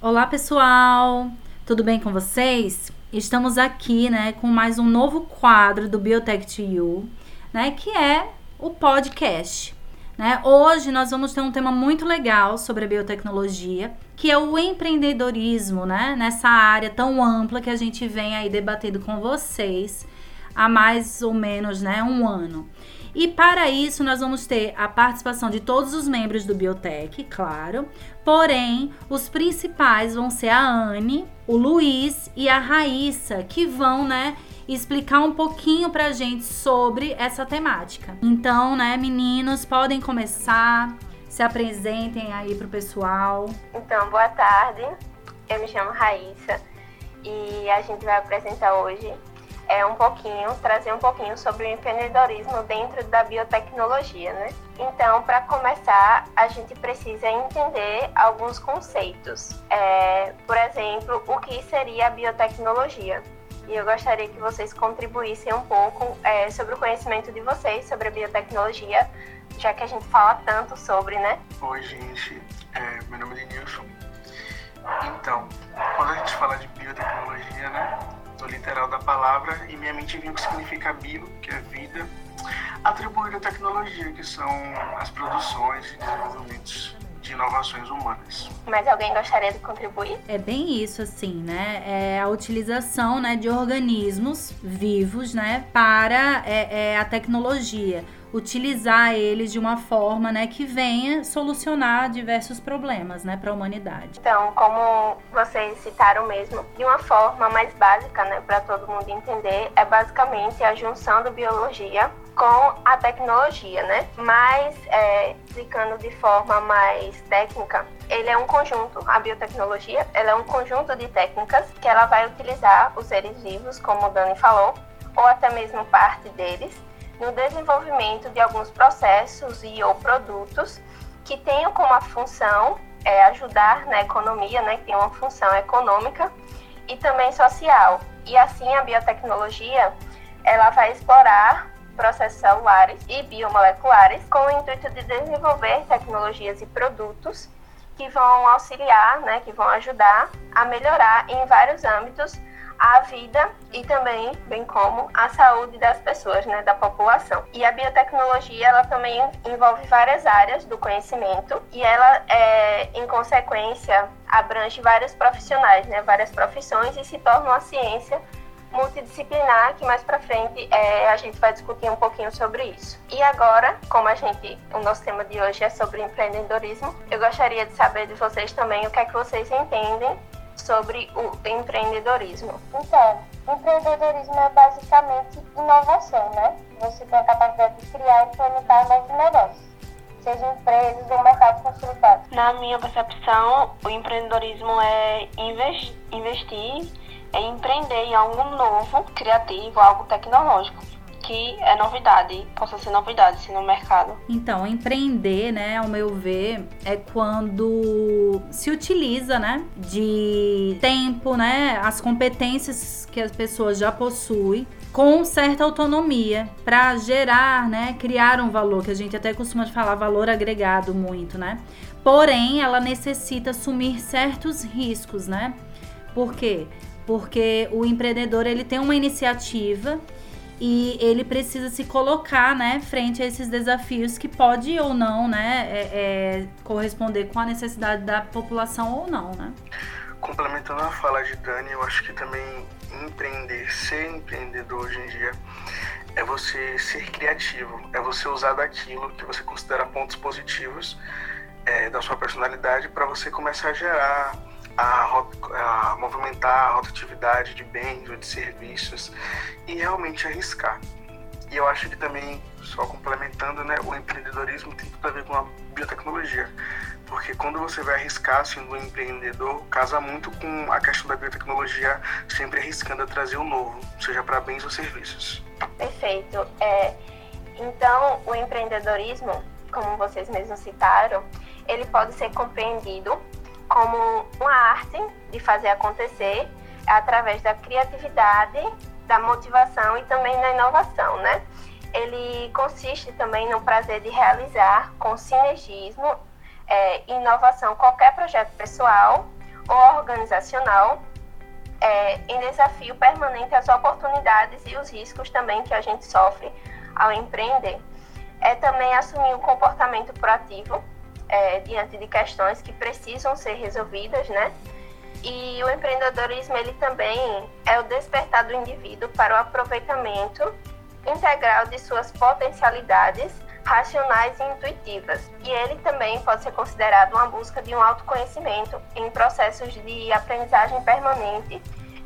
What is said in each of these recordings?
Olá, pessoal! Tudo bem com vocês? Estamos aqui, né, com mais um novo quadro do Biotech to You, né, que é o podcast. Né? Hoje nós vamos ter um tema muito legal sobre a biotecnologia, que é o empreendedorismo, né? Nessa área tão ampla que a gente vem aí debatendo com vocês há mais ou menos, né, um ano. E para isso, nós vamos ter a participação de todos os membros do Biotech, claro. Porém, os principais vão ser a Anne, o Luiz e a Raíssa, que vão, né, explicar um pouquinho pra gente sobre essa temática. Então, né, meninos, podem começar, se apresentem aí pro pessoal. Então, boa tarde. Eu me chamo Raíssa e a gente vai apresentar hoje é um pouquinho, trazer um pouquinho sobre o empreendedorismo dentro da biotecnologia, né? Então, para começar, a gente precisa entender alguns conceitos. É, por exemplo, o que seria a biotecnologia? E eu gostaria que vocês contribuíssem um pouco é, sobre o conhecimento de vocês sobre a biotecnologia, já que a gente fala tanto sobre, né? Oi, gente. É, meu nome é Denilson. Então, quando a gente fala de biotecnologia, né? No literal da palavra, e minha mente viu o que significa bio, que é vida, atribuído à tecnologia, que são as produções e desenvolvimentos de inovações humanas. Mas alguém gostaria de contribuir? É bem isso, assim, né? É a utilização né, de organismos vivos, né, para é, é, a tecnologia utilizar eles de uma forma, né, que venha solucionar diversos problemas, né, para a humanidade. Então, como vocês citaram mesmo, de uma forma mais básica, né, para todo mundo entender, é basicamente a junção da biologia com a tecnologia, né? Mas, é, explicando de forma mais técnica, ele é um conjunto, a biotecnologia, ela é um conjunto de técnicas que ela vai utilizar os seres vivos, como o Dani falou, ou até mesmo parte deles, no desenvolvimento de alguns processos e ou produtos que tenham como função é, ajudar na economia, né, que tem uma função econômica e também social. E assim a biotecnologia ela vai explorar processos celulares e biomoleculares com o intuito de desenvolver tecnologias e produtos que vão auxiliar, né, que vão ajudar a melhorar em vários âmbitos a vida e também, bem como, a saúde das pessoas, né, da população. E a biotecnologia, ela também envolve várias áreas do conhecimento e ela, é, em consequência, abrange vários profissionais, né, várias profissões e se torna uma ciência multidisciplinar que mais para frente é, a gente vai discutir um pouquinho sobre isso. E agora, como a gente, o nosso tema de hoje é sobre empreendedorismo, eu gostaria de saber de vocês também o que é que vocês entendem sobre o empreendedorismo. Então, empreendedorismo é basicamente inovação, né? Você tem a capacidade de criar e implementar novos negócios, seja empresas ou mercado consolidado. Na minha percepção, o empreendedorismo é investir, é empreender em algo novo, criativo, algo tecnológico que é novidade, possa ser novidade assim, no mercado. Então, empreender, né, ao meu ver, é quando se utiliza, né, de tempo, né, as competências que as pessoas já possuem com certa autonomia para gerar, né, criar um valor, que a gente até costuma falar valor agregado muito, né? Porém, ela necessita assumir certos riscos, né? Por quê? Porque o empreendedor ele tem uma iniciativa e ele precisa se colocar, né, frente a esses desafios que pode ou não, né, é, é, corresponder com a necessidade da população ou não, né? Complementando a fala de Dani, eu acho que também empreender, ser empreendedor hoje em dia é você ser criativo, é você usar daquilo que você considera pontos positivos é, da sua personalidade para você começar a gerar a, a movimentar a rotatividade de bens ou de serviços e realmente arriscar. E eu acho que também, só complementando, né, o empreendedorismo tem tudo a ver com a biotecnologia. Porque quando você vai arriscar sendo um empreendedor, casa muito com a questão da biotecnologia, sempre arriscando a trazer o novo, seja para bens ou serviços. Perfeito. É, então, o empreendedorismo, como vocês mesmos citaram, ele pode ser compreendido como uma arte de fazer acontecer através da criatividade, da motivação e também da inovação, né? Ele consiste também no prazer de realizar com sinergismo, é, inovação, qualquer projeto pessoal ou organizacional, é, em desafio permanente as oportunidades e os riscos também que a gente sofre ao empreender. É também assumir um comportamento proativo é, diante de questões que precisam ser resolvidas, né? E o empreendedorismo ele também é o despertar do indivíduo para o aproveitamento integral de suas potencialidades racionais e intuitivas. E ele também pode ser considerado uma busca de um autoconhecimento em processos de aprendizagem permanente,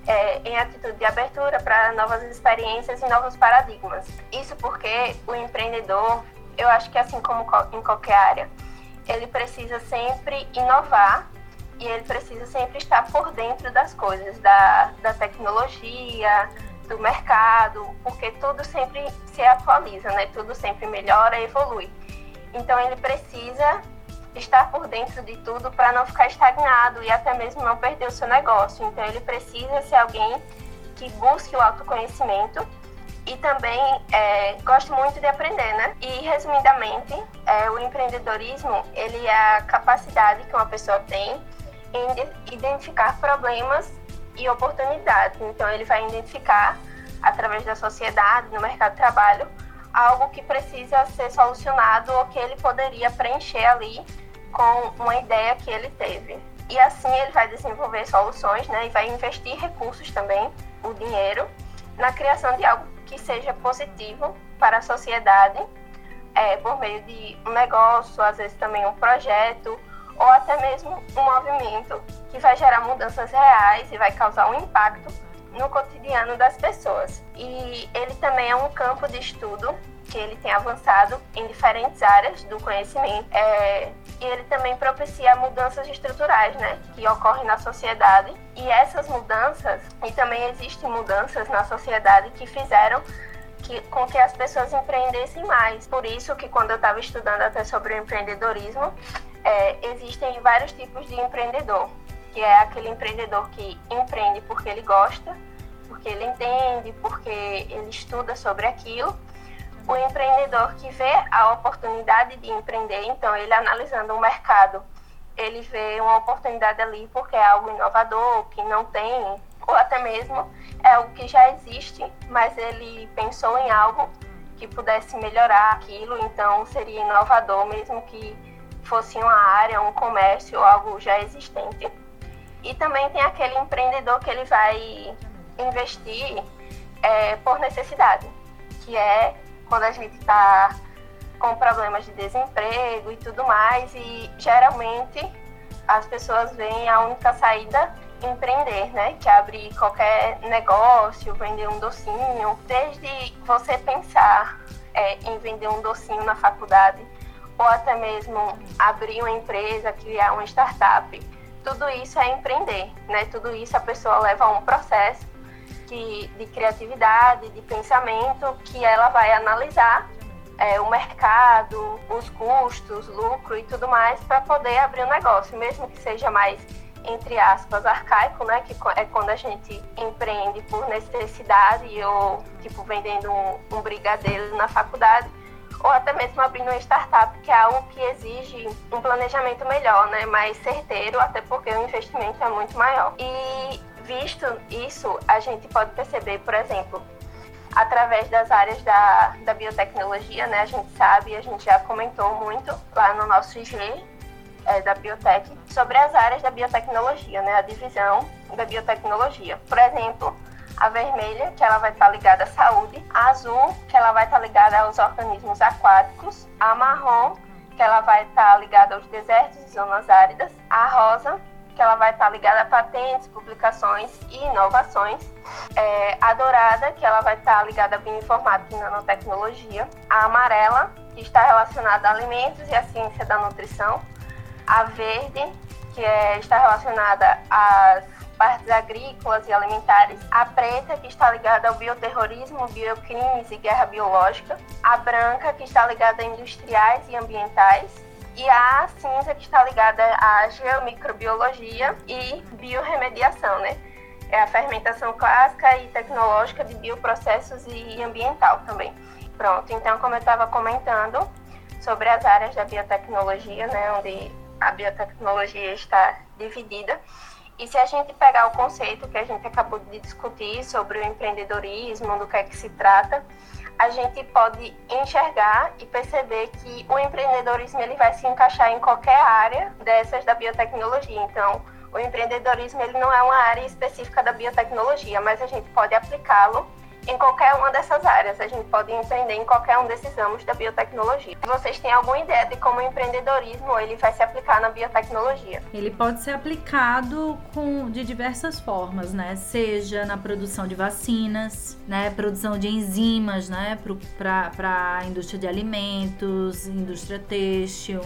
é, em atitude de abertura para novas experiências e novos paradigmas. Isso porque o empreendedor, eu acho que assim como em qualquer área, ele precisa sempre inovar e ele precisa sempre estar por dentro das coisas, da, da tecnologia, do mercado, porque tudo sempre se atualiza, né? Tudo sempre melhora evolui. Então ele precisa estar por dentro de tudo para não ficar estagnado e até mesmo não perder o seu negócio. Então ele precisa ser alguém que busque o autoconhecimento e também é, gosto muito de aprender, né? E resumidamente, é, o empreendedorismo ele é a capacidade que uma pessoa tem em identificar problemas e oportunidades. Então, ele vai identificar, através da sociedade, no mercado de trabalho, algo que precisa ser solucionado ou que ele poderia preencher ali com uma ideia que ele teve. E assim ele vai desenvolver soluções né, e vai investir recursos também, o dinheiro, na criação de algo que seja positivo para a sociedade, é, por meio de um negócio, às vezes também um projeto, ou até mesmo um movimento que vai gerar mudanças reais e vai causar um impacto no cotidiano das pessoas. E ele também é um campo de estudo que ele tem avançado em diferentes áreas do conhecimento. É, e ele também propicia mudanças estruturais, né, que ocorrem na sociedade. E essas mudanças, e também existem mudanças na sociedade que fizeram que, com que as pessoas empreendessem mais. Por isso que quando eu estava estudando até sobre o empreendedorismo, é, existem vários tipos de empreendedor, que é aquele empreendedor que empreende porque ele gosta, porque ele entende, porque ele estuda sobre aquilo. O empreendedor que vê a oportunidade de empreender, então ele analisando o mercado, ele vê uma oportunidade ali porque é algo inovador, que não tem, ou até mesmo é algo que já existe, mas ele pensou em algo que pudesse melhorar aquilo, então seria inovador, mesmo que fosse uma área, um comércio algo já existente. E também tem aquele empreendedor que ele vai investir é, por necessidade, que é quando a gente está com problemas de desemprego e tudo mais, e geralmente as pessoas veem a única saída empreender, né? Que é abrir qualquer negócio, vender um docinho, desde você pensar é, em vender um docinho na faculdade ou até mesmo abrir uma empresa, criar uma startup. Tudo isso é empreender, né? Tudo isso a pessoa leva a um processo de criatividade, de pensamento, que ela vai analisar é, o mercado, os custos, lucro e tudo mais para poder abrir um negócio, mesmo que seja mais entre aspas arcaico, né, que é quando a gente empreende por necessidade ou tipo vendendo um, um brigadeiro na faculdade ou até mesmo abrindo uma startup, que é algo que exige um planejamento melhor, né, mais certeiro, até porque o investimento é muito maior. E visto isso, a gente pode perceber, por exemplo, através das áreas da, da biotecnologia, né, a gente sabe, a gente já comentou muito lá no nosso IG é, da biotech sobre as áreas da biotecnologia, né, a divisão da biotecnologia. Por exemplo, a vermelha, que ela vai estar ligada à saúde, a azul, que ela vai estar ligada aos organismos aquáticos, a marrom, que ela vai estar ligada aos desertos e zonas áridas, a rosa, que ela vai estar ligada a patentes, publicações e inovações, é, a dourada, que ela vai estar ligada a bioinformática e nanotecnologia, a amarela, que está relacionada a alimentos e a ciência da nutrição, a verde, que é, está relacionada às partes agrícolas e alimentares, a preta, que está ligada ao bioterrorismo, biocrimes e guerra biológica, a branca, que está ligada a industriais e ambientais, e a cinza, que está ligada à geomicrobiologia e biorremediação, né? É a fermentação clássica e tecnológica de bioprocessos e ambiental também. Pronto, então, como eu estava comentando sobre as áreas da biotecnologia, né, onde a biotecnologia está dividida, E se a gente pegar o conceito que a gente acabou de discutir sobre o empreendedorismo, do que é que se trata, a gente pode enxergar e perceber que o empreendedorismo ele vai se encaixar em qualquer área dessas da biotecnologia. Então, o empreendedorismo ele não é uma área específica da biotecnologia, mas a gente pode aplicá-lo em qualquer uma dessas áreas. A gente pode empreender em qualquer um desses ramos da biotecnologia. Vocês têm alguma ideia de como o empreendedorismo ele vai se aplicar na biotecnologia? Ele pode ser aplicado com, de diversas formas, né? Seja na produção de vacinas, né? Produção de enzimas, né? Para a indústria de alimentos, indústria têxtil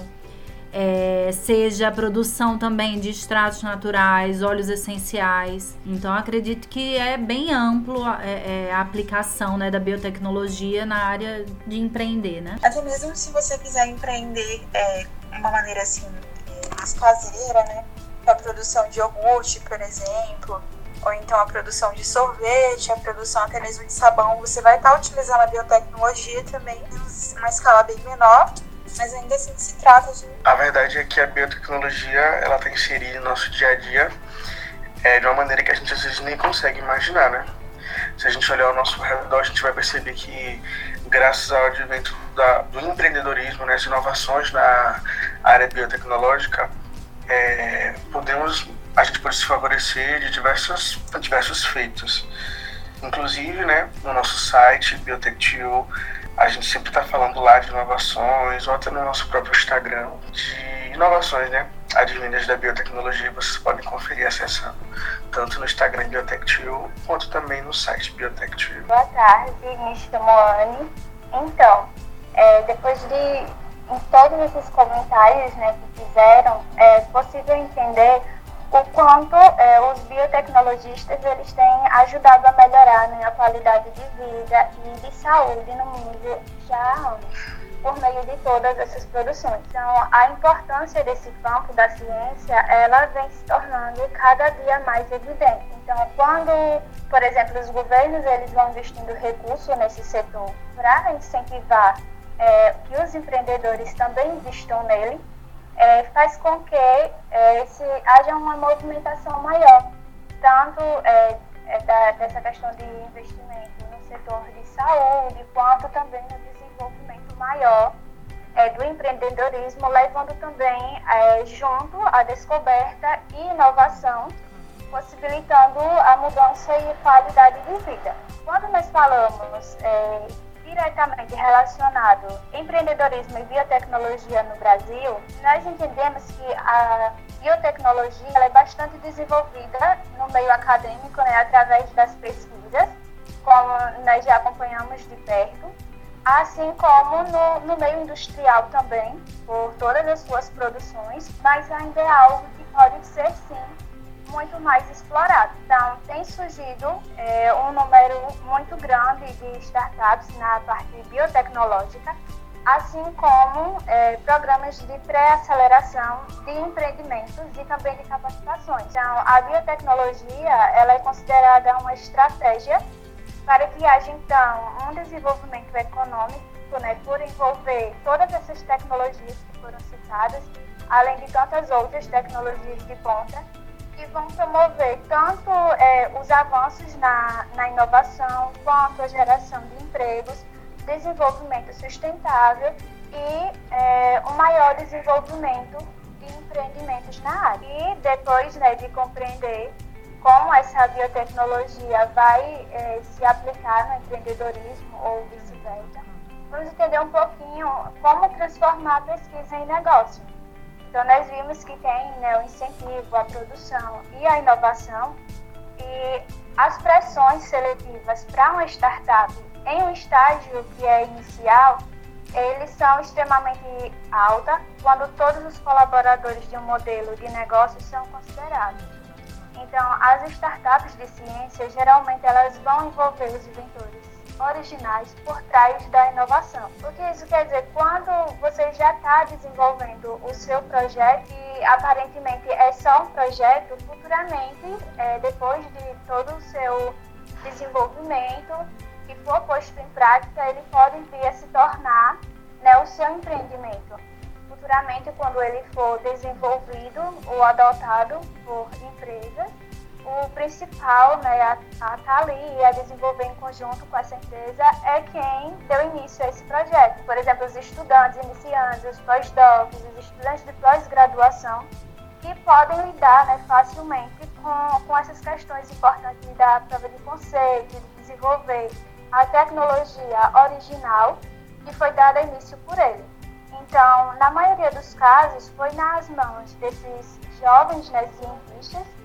é, seja a produção também de extratos naturais, óleos essenciais. Então, acredito que é bem amplo é, é, a aplicação né, da biotecnologia na área de empreender, né? Até mesmo se você quiser empreender é, uma maneira assim, é, mais caseira, né? A produção de iogurte, por exemplo, ou então a produção de sorvete, a produção até mesmo de sabão, você vai estar utilizando a biotecnologia também, em uma escala bem menor, mas ainda assim se trata de. A verdade é que a biotecnologia ela está inserida no nosso dia a dia é, de uma maneira que a gente às vezes nem consegue imaginar, né? Se a gente olhar ao nosso redor, a gente vai perceber que, graças ao advento da, do empreendedorismo, né, as inovações na área biotecnológica, é, podemos, a gente pode se favorecer de diversos, diversos feitos. Inclusive, né, no nosso site, Biotech2, a gente sempre está falando lá de inovações, ou até no nosso próprio Instagram, de inovações, né? Advindas da biotecnologia, vocês podem conferir acessando tanto no Instagram Biotech2 quanto também no site Biotech2. Boa tarde, me chamo Anne. Então, é, depois de em todos esses comentários né, que fizeram, é possível entender o quanto é, os biotecnologistas eles têm ajudado a melhorar né, a qualidade de vida e de saúde no mundo já há anos, por meio de todas essas produções. Então, a importância desse campo da ciência, ela vem se tornando cada dia mais evidente. Então, quando, por exemplo, os governos eles vão investindo recursos nesse setor para incentivar é, que os empreendedores também investam nele, é, faz com que é, se, haja uma movimentação maior, tanto é, é, da, dessa questão de investimento no setor de saúde, quanto também no desenvolvimento maior é, do empreendedorismo, levando também é, junto a descoberta e inovação, possibilitando a mudança e qualidade de vida. Quando nós falamos diretamente relacionado empreendedorismo e biotecnologia no Brasil, nós entendemos que a biotecnologia é bastante desenvolvida no meio acadêmico, né, através das pesquisas, como nós já acompanhamos de perto, assim como no, no meio industrial também, por todas as suas produções, mas ainda é algo que pode ser sim muito mais explorado. Então, tem surgido é, um número muito grande de startups na parte biotecnológica, assim como é, programas de pré-aceleração de empreendimentos e também de capacitações. Então, a biotecnologia ela é considerada uma estratégia para que haja, então, um desenvolvimento econômico, né, por envolver todas essas tecnologias que foram citadas, além de tantas outras tecnologias de ponta, que vão promover tanto é, os avanços na, na inovação, quanto a geração de empregos, desenvolvimento sustentável e é, um maior desenvolvimento de empreendimentos na área. E depois né, de compreender como essa biotecnologia vai é, se aplicar no empreendedorismo ou vice-versa, vamos entender um pouquinho como transformar a pesquisa em negócio. Então, nós vimos que tem né, o incentivo à produção e à inovação e as pressões seletivas para uma startup em um estágio que é inicial, eles são extremamente altas quando todos os colaboradores de um modelo de negócio são considerados. Então, as startups de ciência, geralmente, elas vão envolver os inventores originais por trás da inovação. O que isso quer dizer? Quando você já está desenvolvendo o seu projeto e aparentemente é só um projeto, futuramente, é, depois de todo o seu desenvolvimento que for posto em prática, ele pode vir a se tornar né, o seu empreendimento. futuramente, quando ele for desenvolvido ou adotado por empresas, o principal né, a estar tá ali e a desenvolver em conjunto com essa empresa é quem deu início a esse projeto. Por exemplo, os estudantes iniciantes, os pós-docs, os estudantes de pós-graduação, que podem lidar né, facilmente com, com essas questões importantes da prova de conceito, de desenvolver a tecnologia original que foi dada início por ele. Então, na maioria dos casos, foi nas mãos desses jovens né, cientistas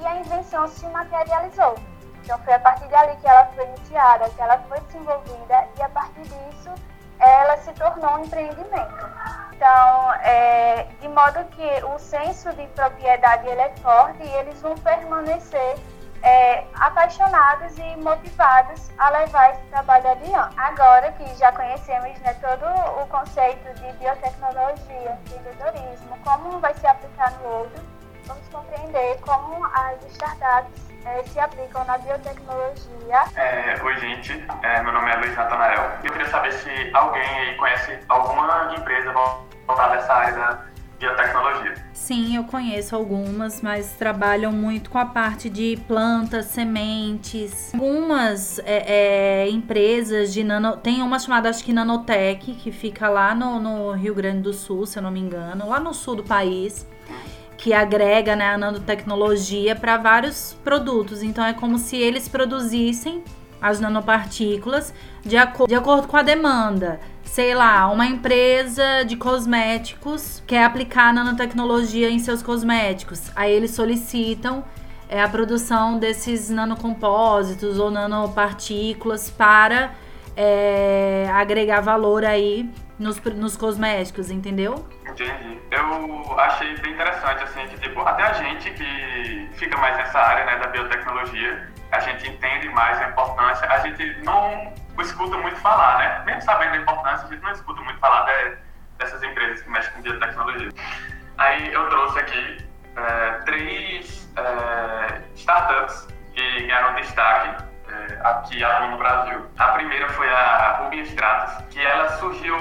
e a invenção se materializou. Então foi a partir dali que ela foi iniciada, que ela foi desenvolvida e a partir disso ela se tornou um empreendimento. Então, é, de modo que o senso de propriedade ele é forte e eles vão permanecer é, apaixonados e motivados a levar esse trabalho adiante. Agora que já conhecemos né, todo o conceito de biotecnologia, empreendedorismo, como vai se aplicar no outro, vamos compreender como as startups é, se aplicam na biotecnologia. É, oi, gente. É, meu nome é Luiz Natanael. Eu queria saber se alguém aí conhece alguma empresa voltada nessa área da biotecnologia. Sim, eu conheço algumas, mas trabalham muito com a parte de plantas, sementes. Algumas é, é, empresas de nano. Tem uma chamada, acho que Nanotech, que fica lá no, no Rio Grande do Sul, se eu não me engano, lá no sul do país que agrega né, a nanotecnologia para vários produtos. Então é como se eles produzissem as nanopartículas de, aco de acordo com a demanda. Sei lá, uma empresa de cosméticos quer aplicar nanotecnologia em seus cosméticos. Aí eles solicitam é, a produção desses nanocompósitos ou nanopartículas para é, agregar valor aí nos, nos cosméticos, entendeu? Entendi. Eu achei bem interessante, assim, que, tipo, até a gente que fica mais nessa área, né, da biotecnologia, a gente entende mais a importância, a gente não escuta muito falar, né? Mesmo sabendo a importância, a gente não escuta muito falar de, dessas empresas que mexem com biotecnologia. Aí eu trouxe aqui é, três é, startups que ganharam destaque aqui no Brasil. A primeira foi a Ruby Stratos, que ela surgiu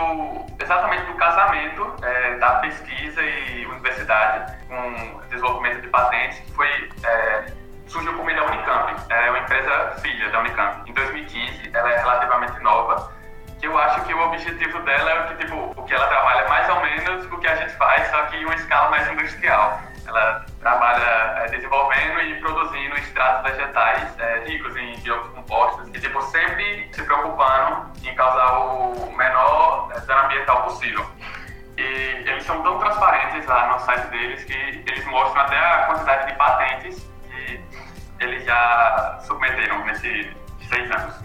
exatamente do casamento é, da pesquisa e universidade com desenvolvimento de patentes, que foi é, surgiu meio da Unicamp, é uma empresa filha da Unicamp. Em 2015, ela é relativamente nova, que eu acho que o objetivo dela é que, tipo, o que ela trabalha é mais ou menos o que a gente faz, só que em uma escala mais industrial. Ela trabalha é, desenvolvendo e produzindo extratos vegetais é, ricos em biocompostos e tipo, sempre se preocupando em causar o menor é, dano ambiental possível. E eles são tão transparentes lá no site deles que eles mostram até a quantidade de patentes que eles já submeteram nesses seis anos.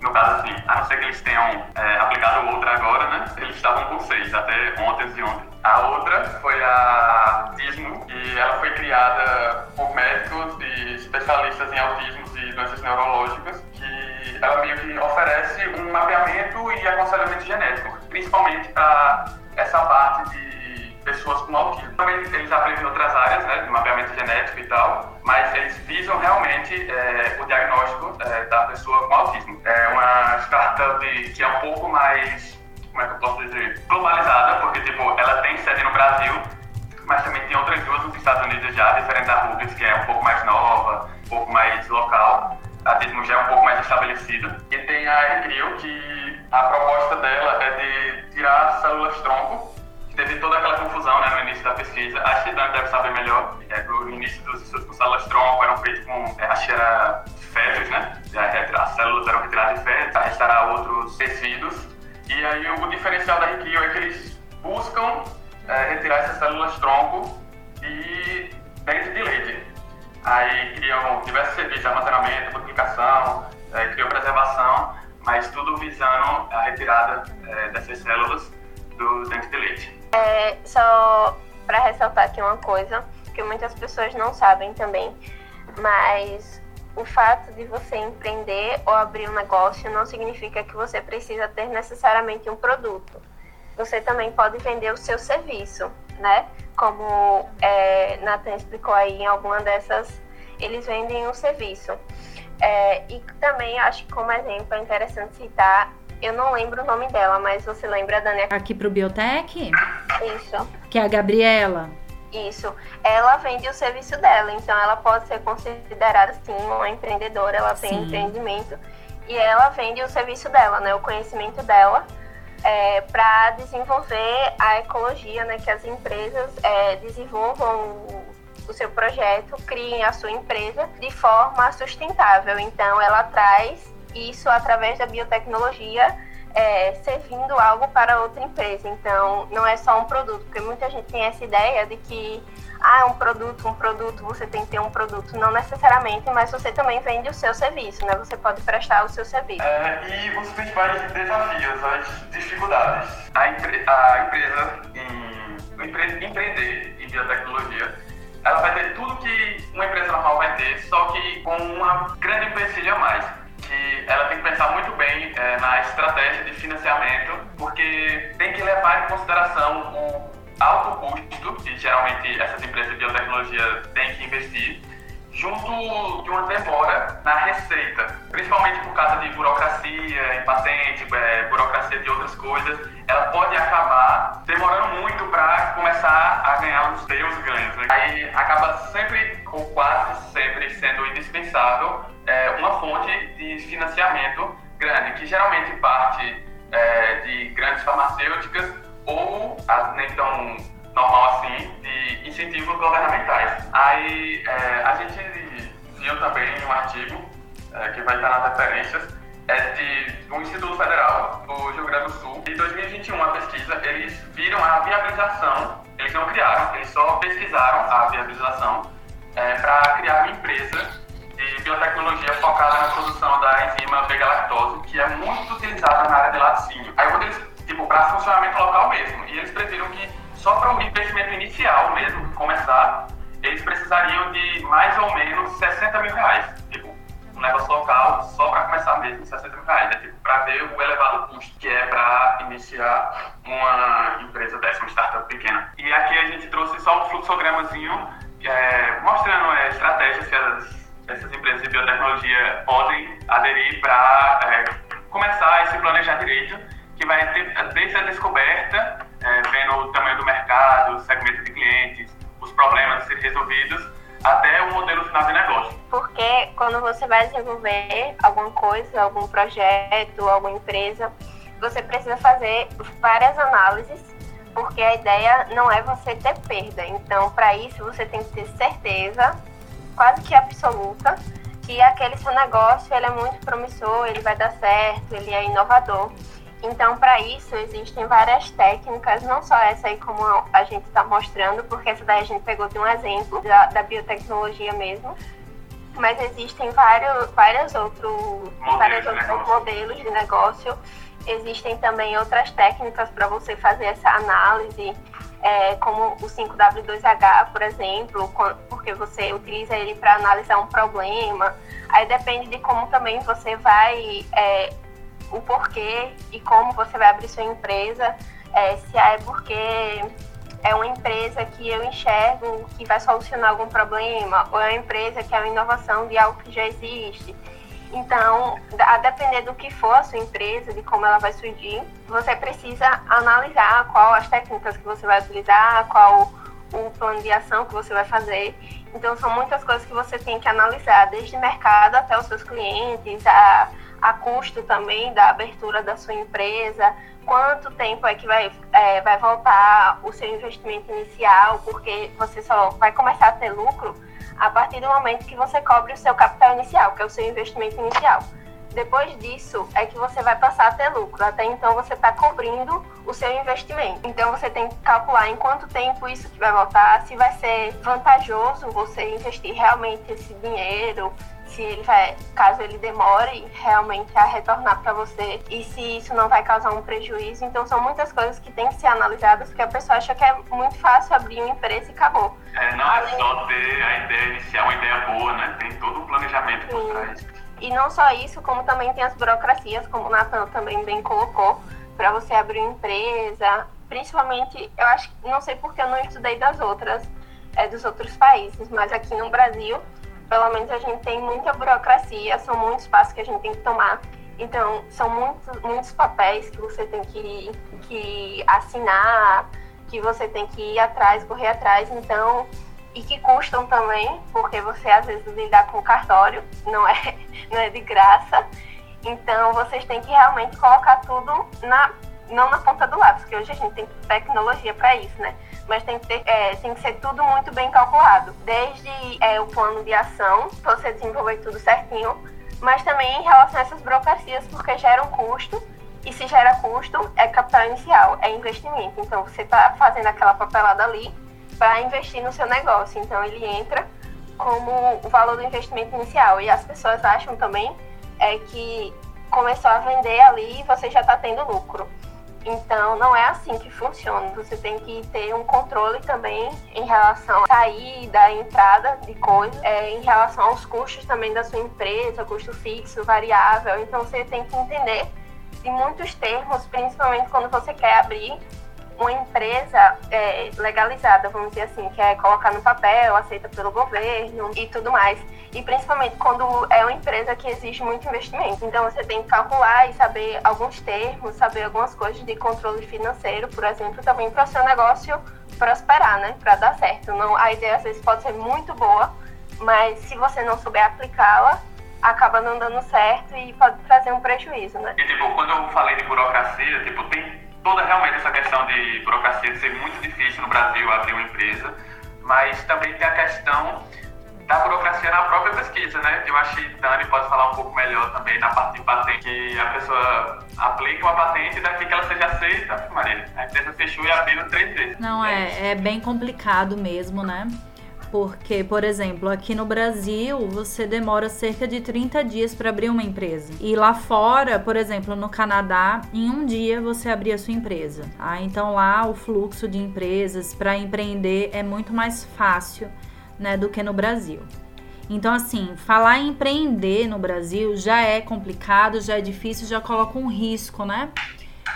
No caso, assim, a não ser que eles tenham é, aplicado outra agora, né? Eles estavam com seis até ontem e ontem. A outra foi a Tismo, e ela foi criada por médicos e especialistas em autismo e doenças neurológicas, que ela meio que oferece um mapeamento e aconselhamento genético, principalmente para essa parte de pessoas com autismo. Também eles aprendem em outras áreas, né, de mapeamento genético e tal, mas eles visam realmente é, o diagnóstico é, da pessoa com autismo. É uma startup que é um pouco mais como é que eu posso dizer, globalizada, porque, tipo, ela tem sede no Brasil, mas também tem outras duas nos Estados Unidos já, diferente da Rubens, que é um pouco mais nova, um pouco mais local. A Dismo já é um pouco mais estabelecida. E tem a Ecrio, que a proposta dela é de tirar células tronco, teve toda aquela confusão né, no início da pesquisa. A que deve saber melhor. É, no início dos estudos com células tronco eram feitos com, é, acho que era fetos, né? As células eram retiradas de fetos para restaurar outros tecidos e aí o diferencial da Requio é que eles buscam é, retirar essas células tronco e dentro de leite. Aí criam diversos serviços armazenamento, multiplicação, é, criam preservação, mas tudo visando a retirada é, dessas células do dente de leite. É, só para ressaltar aqui uma coisa que muitas pessoas não sabem também, mas o fato de você empreender ou abrir um negócio não significa que você precisa ter necessariamente um produto. Você também pode vender o seu serviço, né? Como é, Nathan explicou aí em alguma dessas, eles vendem um serviço. É, e também acho que como exemplo é interessante citar, eu não lembro o nome dela, mas você lembra, Dani? Aqui pro Biotech? Isso. Que é a Gabriela. Isso. Ela vende o serviço dela, então ela pode ser considerada sim uma empreendedora, ela tem Sim. empreendimento e ela vende o serviço dela, né, o conhecimento dela, é, para desenvolver a ecologia, né, que as empresas é, desenvolvam o, o seu projeto, criem a sua empresa de forma sustentável. Então, ela traz isso através da biotecnologia é, servindo algo para outra empresa. Então, não é só um produto, porque muita gente tem essa ideia de que ah, um produto, um produto, você tem que ter um produto. Não necessariamente, mas você também vende o seu serviço, né? Você pode prestar o seu serviço. É, e os principais desafios, as dificuldades. A, empre- a empresa em empre- empreender em biotecnologia, ela vai ter tudo que uma empresa normal vai ter, só que com uma grande empecilho a mais. Que ela tem que pensar muito bem é, na estratégia de financiamento, porque tem que levar em consideração o alto custo que geralmente essas empresas de biotecnologia têm que investir junto de uma demora na receita, principalmente por causa de burocracia em patente, é, burocracia de outras coisas, ela pode acabar demorando muito para começar a ganhar os seus ganhos. né? Aí acaba sempre, ou quase sempre, sendo indispensável é, uma fonte de financiamento grande, que geralmente parte é, de grandes farmacêuticas ou a- nem tão normal assim de incentivos governamentais. Aí é, a gente viu também um artigo é, que vai estar nas referências é de do Instituto Federal do Rio Grande do Sul. Em 2021 a pesquisa eles viram a viabilização, eles não criaram, eles só pesquisaram a viabilização para criar uma empresa de biotecnologia focada na produção da enzima beta-lactose, que é muito utilizada na área de laticínio. Aí quando eles, tipo, para funcionamento local mesmo, e eles previram que só para o investimento inicial mesmo, começar, eles precisariam de mais ou menos 60 mil reais. Tipo, um negócio local, só para começar mesmo, 60 mil reais, né? Tipo, para ver o elevado custo que é para iniciar uma empresa dessa, uma startup pequena. E aqui a gente trouxe só um fluxogramazinho é, mostrando é, estratégias que as essas empresas de biotecnologia podem aderir para começar a se planejar direito, que vai ter desde a descoberta, vendo o tamanho do mercado, segmento de clientes, os problemas a serem resolvidos, até o modelo final de negócio. Porque quando você vai desenvolver alguma coisa, algum projeto, alguma empresa, você precisa fazer várias análises, porque a ideia não é você ter perda. Então, para isso, você tem que ter certeza, quase que absoluta, que aquele seu negócio ele é muito promissor, ele vai dar certo, ele é inovador. Então, para isso, existem várias técnicas, não só essa aí como a gente está mostrando, porque essa daí a gente pegou de um exemplo da, da biotecnologia mesmo, mas existem vários, vários outros, vários outros modelos de negócio. Existem também outras técnicas para você fazer essa análise, é, como o 5W2H, por exemplo, porque você utiliza ele para analisar um problema. Aí depende de como também você vai, é, o porquê e como você vai abrir sua empresa. É, se é porque é uma empresa que eu enxergo que vai solucionar algum problema, ou é uma empresa que é uma inovação de algo que já existe. Então, a depender do que for a sua empresa, de como ela vai surgir, você precisa analisar qual as técnicas que você vai utilizar, qual o plano de ação que você vai fazer. Então, são muitas coisas que você tem que analisar, desde mercado até os seus clientes, a, a custo também da abertura da sua empresa, quanto tempo é que vai, é, vai voltar o seu investimento inicial, porque você só vai começar a ter lucro a partir do momento que você cobre o seu capital inicial, que é o seu investimento inicial. Depois disso é que você vai passar a ter lucro. Até então você está cobrindo o seu investimento. Então você tem que calcular em quanto tempo isso que vai voltar, se vai ser vantajoso você investir realmente esse dinheiro, se ele vai, caso ele demore realmente a retornar para você e se isso não vai causar um prejuízo. Então são muitas coisas que têm que ser analisadas, porque a pessoa acha que é muito fácil abrir uma empresa e acabou. É, não é só ter a ideia inicial, uma ideia boa, né? Tem todo um planejamento por Sim. trás. E não só isso, como também tem as burocracias, como o Nathan também bem colocou, para você abrir uma empresa. Principalmente, eu acho que não sei porque eu não estudei das outras, é, dos outros países, mas aqui no Brasil pelo menos a gente tem muita burocracia, são muitos passos que a gente tem que tomar. Então, são muitos, muitos papéis que você tem que, que assinar, que você tem que ir atrás, correr atrás. Então, e que custam também, porque você às vezes lidar com cartório não é, não é de graça. Então, vocês têm que realmente colocar tudo na, não na ponta do lápis, porque hoje a gente tem tecnologia para isso, né? Mas tem que, ter, é, tem que ser tudo muito bem calculado. Desde é, o plano de ação, você desenvolver tudo certinho, mas também em relação a essas burocracias, porque gera um custo, e se gera custo, é capital inicial, é investimento. Então, você está fazendo aquela papelada ali para investir no seu negócio. Então, ele entra como o valor do investimento inicial. E as pessoas acham também é que começou a vender ali e você já está tendo lucro. Então, não é assim que funciona. Você tem que ter um controle também em relação à saída, entrada de coisas, é, em relação aos custos também da sua empresa, custo fixo, variável. Então, você tem que entender de muitos termos, principalmente quando você quer abrir uma empresa é, legalizada, vamos dizer assim, que é colocar no papel, aceita pelo governo e tudo mais. E principalmente quando é uma empresa que exige muito investimento. Então você tem que calcular e saber alguns termos, saber algumas coisas de controle financeiro, por exemplo, também para o seu negócio prosperar, né? Para dar certo. Não, a ideia às vezes pode ser muito boa, mas se você não souber aplicá-la, acaba não dando certo e pode trazer um prejuízo, né? E tipo, quando eu falei de burocracia, tipo, tem toda realmente essa questão de burocracia de ser muito difícil no Brasil abrir uma empresa, mas também tem a questão da burocracia na própria pesquisa, né? Que eu acho que Dani pode falar um pouco melhor também na parte de patente, que a pessoa aplica uma patente e daqui que ela seja aceita, Maria, a empresa fechou e abriu três vezes. Não, é, é bem complicado mesmo, né? Porque, por exemplo, aqui no Brasil, você demora cerca de 30 dias para abrir uma empresa. E lá fora, por exemplo, no Canadá, em um dia você abrir a sua empresa. Ah, então lá o fluxo de empresas para empreender é muito mais fácil né, do que no Brasil. Então, assim, falar em empreender no Brasil já é complicado, já é difícil, já coloca um risco, né?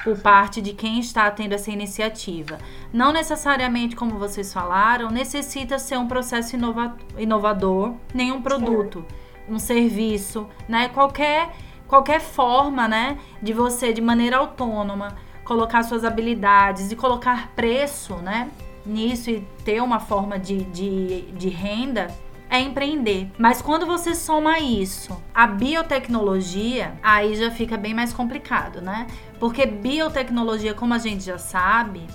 Por parte de quem está tendo essa iniciativa. Não necessariamente, como vocês falaram, necessita ser um processo inova inovador, nenhum produto, um serviço, né? Qualquer, qualquer forma, né? De você, de maneira autônoma, colocar suas habilidades e colocar preço, né? nisso e ter uma forma de, de, de renda é empreender. Mas quando você soma isso a biotecnologia, aí já fica bem mais complicado, né? Porque biotecnologia, como a gente já sabe,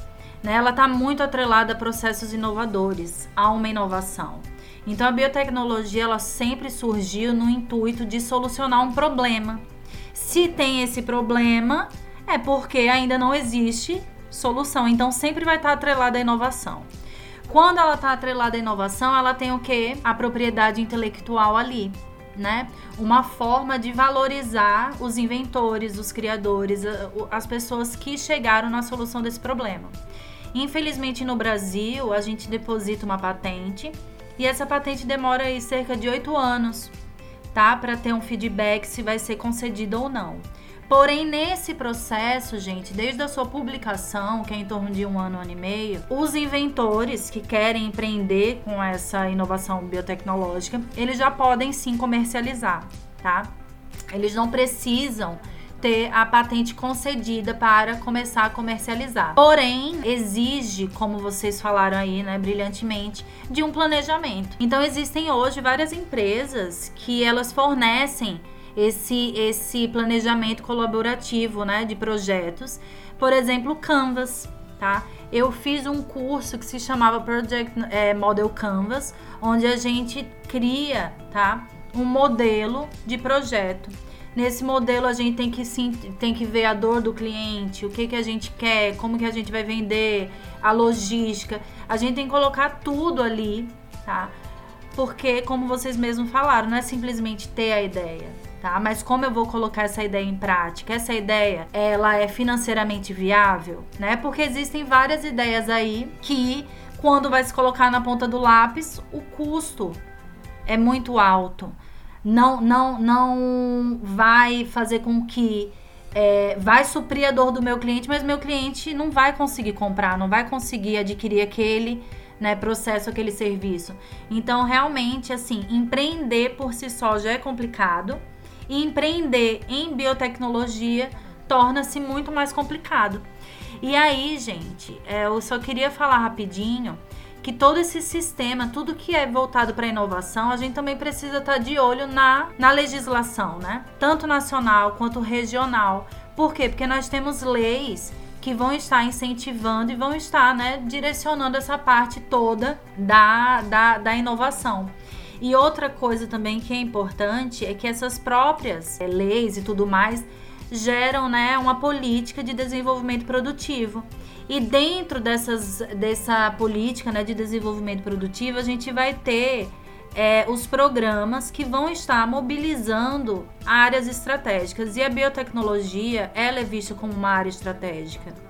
né, ela está muito atrelada a processos inovadores, a uma inovação. Então a biotecnologia ela sempre surgiu no intuito de solucionar um problema. Se tem esse problema, é porque ainda não existe solução. Então sempre vai estar atrelada à inovação. Quando ela está atrelada à inovação, ela tem o que? A propriedade intelectual ali, né? Uma forma de valorizar os inventores, os criadores, as pessoas que chegaram na solução desse problema. Infelizmente no Brasil, a gente deposita uma patente e essa patente demora aí cerca de oito anos, tá? Para ter um feedback se vai ser concedida ou não. Porém, nesse processo, gente, desde a sua publicação, que é em torno de um ano, ano e meio, os inventores que querem empreender com essa inovação biotecnológica, eles já podem sim comercializar, tá? Eles não precisam ter a patente concedida para começar a comercializar. Porém, exige, como vocês falaram aí, né, brilhantemente, de um planejamento. Então, existem hoje várias empresas que elas fornecem esse, esse planejamento colaborativo né, de projetos. Por exemplo, Canvas, tá? Eu fiz um curso que se chamava Project é, Model Canvas, onde a gente cria, tá? Um modelo de projeto. Nesse modelo a gente tem que sim, tem que ver a dor do cliente, o que que a gente quer, como que a gente vai vender, a logística. A gente tem que colocar tudo ali, tá? Porque como vocês mesmos falaram, não é simplesmente ter a ideia tá? Mas como eu vou colocar essa ideia em prática? Essa ideia, ela é financeiramente viável, né? Porque existem várias ideias aí que quando vai se colocar na ponta do lápis, o custo é muito alto. Não, não, não vai fazer com que é, vai suprir a dor do meu cliente, mas meu cliente não vai conseguir comprar, não vai conseguir adquirir aquele né, processo aquele serviço. Então, realmente, assim, empreender por si só já é complicado e empreender em biotecnologia torna-se muito mais complicado. E aí, gente, é, eu só queria falar rapidinho que todo esse sistema, tudo que é voltado para inovação, a gente também precisa estar tá de olho na, na legislação, né? Tanto nacional quanto regional. Por quê? Porque nós temos leis que vão estar incentivando e vão estar né, direcionando essa parte toda da, da, da inovação. E outra coisa também que é importante é que essas próprias é, leis e tudo mais geram né, uma política de desenvolvimento produtivo. E dentro dessas, dessa política né, de desenvolvimento produtivo, a gente vai ter é, os programas que vão estar mobilizando áreas estratégicas. E a biotecnologia ela é vista como uma área estratégica.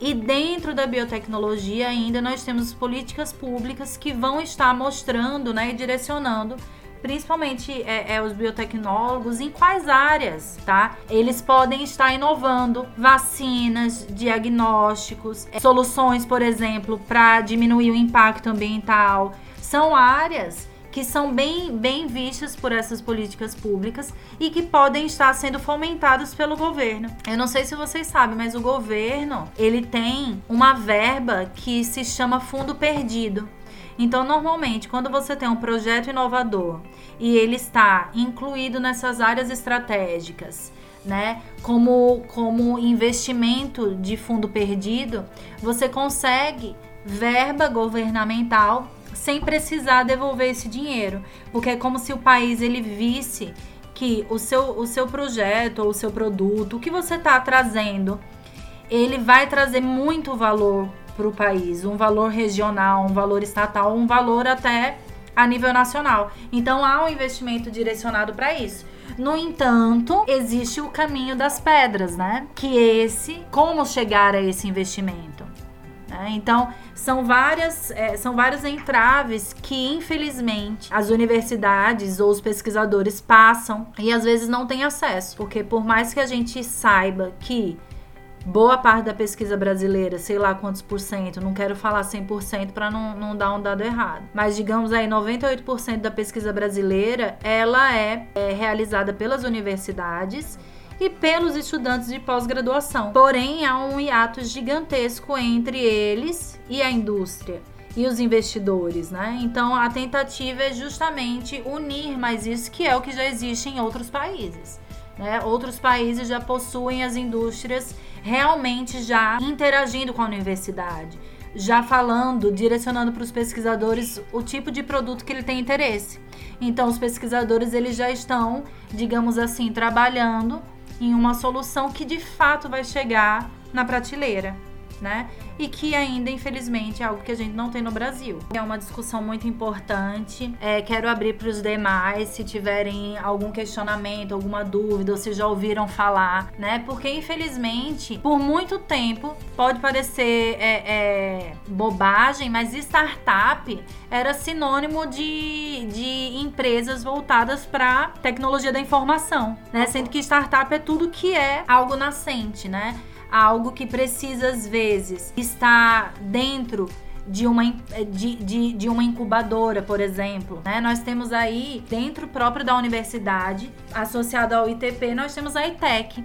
E dentro da biotecnologia ainda nós temos políticas públicas que vão estar mostrando né, e direcionando principalmente é, é, os biotecnólogos, em quais áreas, tá? Eles podem estar inovando vacinas, diagnósticos, é, soluções, por exemplo, para diminuir o impacto ambiental. São áreas que são bem, bem vistas por essas políticas públicas e que podem estar sendo fomentadas pelo governo. Eu não sei se vocês sabem, mas o governo ele tem uma verba que se chama fundo perdido. Então, normalmente, quando você tem um projeto inovador e ele está incluído nessas áreas estratégicas, né, como, como investimento de fundo perdido, você consegue verba governamental sem precisar devolver esse dinheiro, porque é como se o país ele visse que o seu, o seu projeto ou o seu produto, o que você está trazendo, ele vai trazer muito valor para o país, um valor regional, um valor estatal, um valor até a nível nacional. Então há um investimento direcionado para isso. No entanto, existe o caminho das pedras, né? Que esse, como chegar a esse investimento? Né? Então, são várias, é, são vários entraves que, infelizmente, as universidades ou os pesquisadores passam e às vezes não têm acesso. Porque por mais que a gente saiba que boa parte da pesquisa brasileira, sei lá quantos por cento, não quero falar 100% para não, não dar um dado errado, mas digamos aí 98% da pesquisa brasileira, ela é, é realizada pelas universidades e pelos estudantes de pós-graduação. Porém, há um hiato gigantesco entre eles e a indústria e os investidores, né? Então, a tentativa é justamente unir mais isso, que é o que já existe em outros países. Né? Outros países já possuem as indústrias realmente já interagindo com a universidade, já falando, direcionando para os pesquisadores o tipo de produto que ele tem interesse. Então, os pesquisadores eles já estão, digamos assim, trabalhando em uma solução que de fato vai chegar na prateleira né? E que ainda, infelizmente, é algo que a gente não tem no Brasil. É uma discussão muito importante. É, quero abrir para os demais, se tiverem algum questionamento, alguma dúvida, ou se já ouviram falar, né? Porque, infelizmente, por muito tempo, pode parecer é, é, bobagem, mas startup era sinônimo de, de empresas voltadas para tecnologia da informação, né? Sendo que startup é tudo que é algo nascente, né? Algo que precisa, às vezes, estar dentro de uma, de, de, de, uma incubadora, por exemplo. Né? Nós temos aí, dentro próprio da universidade, associado ao ITP, nós temos a ITEC,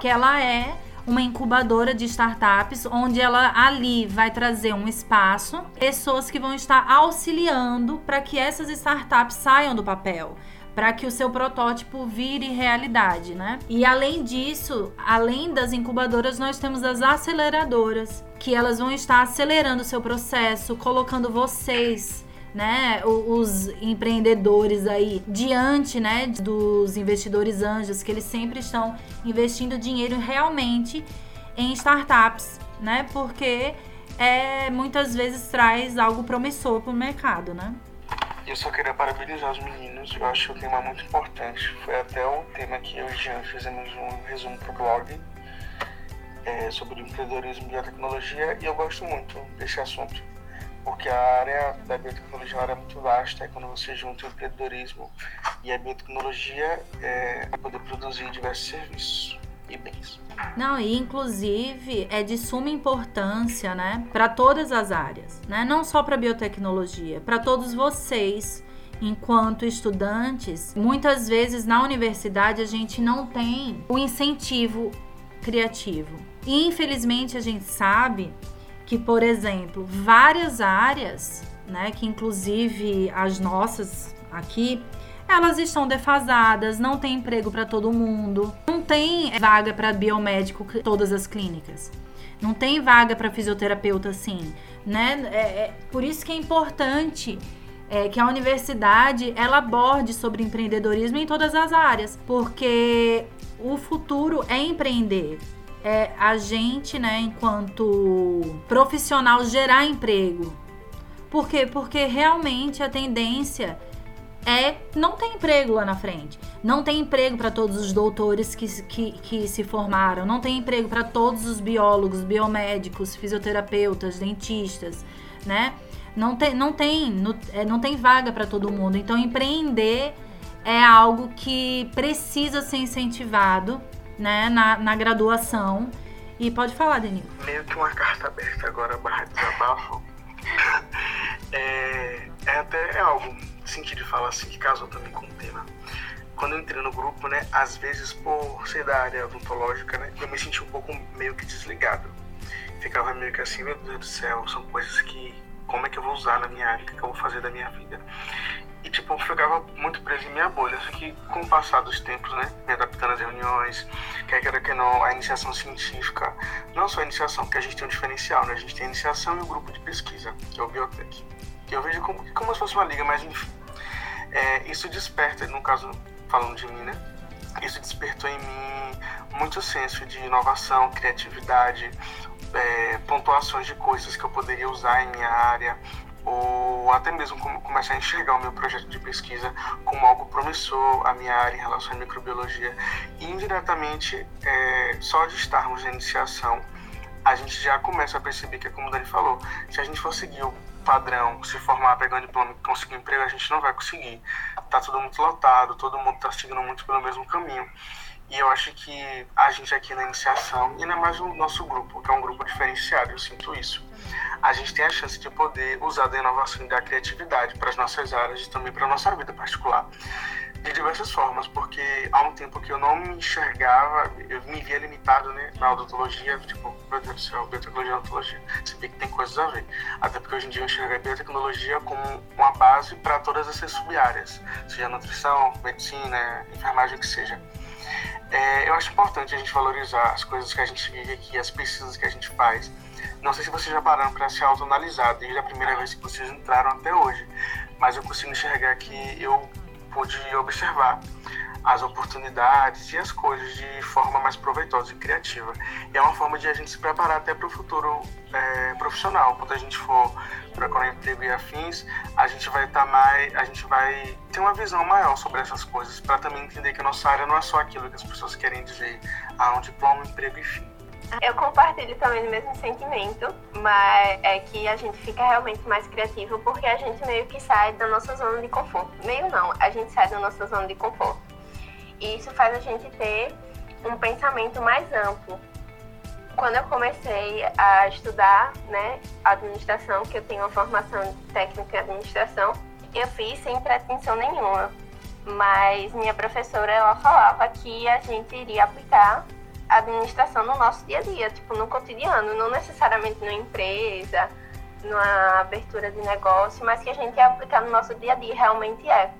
que ela é uma incubadora de startups, onde ela ali vai trazer um espaço, pessoas que vão estar auxiliando para que essas startups saiam do papel para que o seu protótipo vire realidade, né? E além disso, além das incubadoras, nós temos as aceleradoras, que elas vão estar acelerando o seu processo, colocando vocês né, os empreendedores aí diante, né, dos investidores anjos que eles sempre estão investindo dinheiro realmente em startups, né? Porque é muitas vezes traz algo promissor para o mercado, né? Eu só queria parabenizar os meninos, eu acho o tema muito importante. Foi até o tema que eu e Jean fizemos um resumo para o blog é, sobre empreendedorismo e biotecnologia e eu gosto muito desse assunto, porque a área da biotecnologia é muito vasta e quando você junta o empreendedorismo e a biotecnologia é poder produzir diversos serviços. E bens. Não, e inclusive é de suma importância, né, para todas as áreas, né? Não só para biotecnologia, para todos vocês enquanto estudantes, muitas vezes na universidade a gente não tem o incentivo criativo. E infelizmente a gente sabe que, por exemplo, várias áreas, né, que inclusive as nossas aqui, elas estão defasadas, não tem emprego para todo mundo, tem vaga para biomédico todas as clínicas. Não tem vaga para fisioterapeuta assim, né? É, é, por isso que é importante é, que a universidade ela aborde sobre empreendedorismo em todas as áreas, porque o futuro é empreender. É a gente, né, enquanto profissional, gerar emprego. Por quê? Porque realmente a tendência é não tem emprego lá na frente. Não tem emprego para todos os doutores que, que, que se formaram. Não tem emprego para todos os biólogos, biomédicos, fisioterapeutas, dentistas, né? Não tem, não tem, não, é, não tem vaga para todo mundo. Então, empreender é algo que precisa ser incentivado né, na, na graduação. E pode falar, Denil. Meio que uma carta aberta agora, barra desabafo. é, é até é algo sentido de falar assim, que casou também com o tema. Quando eu entrei no grupo, né, às vezes por ser da área odontológica, né, eu me senti um pouco meio que desligado. Ficava meio que assim, meu Deus do céu, são coisas que como é que eu vou usar na minha área, o que, eu vou fazer da minha vida. E tipo, eu ficava muito preso em minha bolha. Só que com o passar dos tempos, né, me adaptando às reuniões, quer queira que não, a iniciação científica, não só a iniciação, porque a gente tem um diferencial, né? A gente tem a iniciação e o grupo de pesquisa, que é o Biotech. Que eu vejo como, como se fosse uma liga, mas enfim. É, isso desperta, no caso, falando de mim, né? Isso despertou em mim muito senso de inovação, criatividade, é, pontuações de coisas que eu poderia usar em minha área, ou até mesmo começar a enxergar o meu projeto de pesquisa como algo promissor, a minha área em relação à microbiologia. E indiretamente, é, só de estarmos na iniciação, a gente já começa a perceber que, como o Dani falou, se a gente for seguir o padrão, se formar, pegar um diploma e conseguir emprego, a gente não vai conseguir. Tá tudo muito lotado, todo mundo está seguindo muito pelo mesmo caminho. E eu acho que a gente aqui na iniciação, e ainda mais o nosso grupo, que é um grupo diferenciado, eu sinto isso. A gente tem a chance de poder usar da inovação e da criatividade para as nossas áreas e também para a nossa vida particular. De diversas formas, porque há um tempo que eu não me enxergava, eu me via limitado né, na odontologia, tipo, meu Deus do céu, biotecnologia e odontologia. Você vê que tem coisas a ver. Até porque hoje em dia eu enxergo a biotecnologia como uma base para todas essas sub-áreas, seja nutrição, medicina, enfermagem, que seja. É, eu acho importante a gente valorizar as coisas que a gente vive aqui, as pesquisas que a gente faz. Não sei se vocês já pararam para se autoanalisar desde a primeira vez que vocês entraram até hoje, mas eu consigo enxergar que eu pude observar as oportunidades e as coisas de forma mais proveitosa e criativa. E é uma forma de a gente se preparar até para o futuro é, profissional. Quando a gente for procurar emprego e afins, a gente vai estar tá mais, a gente vai ter uma visão maior sobre essas coisas, para também entender que a nossa área não é só aquilo que as pessoas querem dizer, ah, um diploma, um emprego e fim. Eu compartilho também o mesmo sentimento, mas é que a gente fica realmente mais criativo porque a gente meio que sai da nossa zona de conforto. Meio não, a gente sai da nossa zona de conforto. E isso faz a gente ter um pensamento mais amplo. Quando eu comecei a estudar né, administração, que eu tenho uma formação técnica em administração, eu fiz sem pretensão nenhuma. Mas minha professora ela falava que a gente iria aplicar administração no nosso dia a dia, tipo no cotidiano, não necessariamente numa empresa, numa abertura de negócio, mas que a gente ia aplicar no nosso dia a dia, realmente é.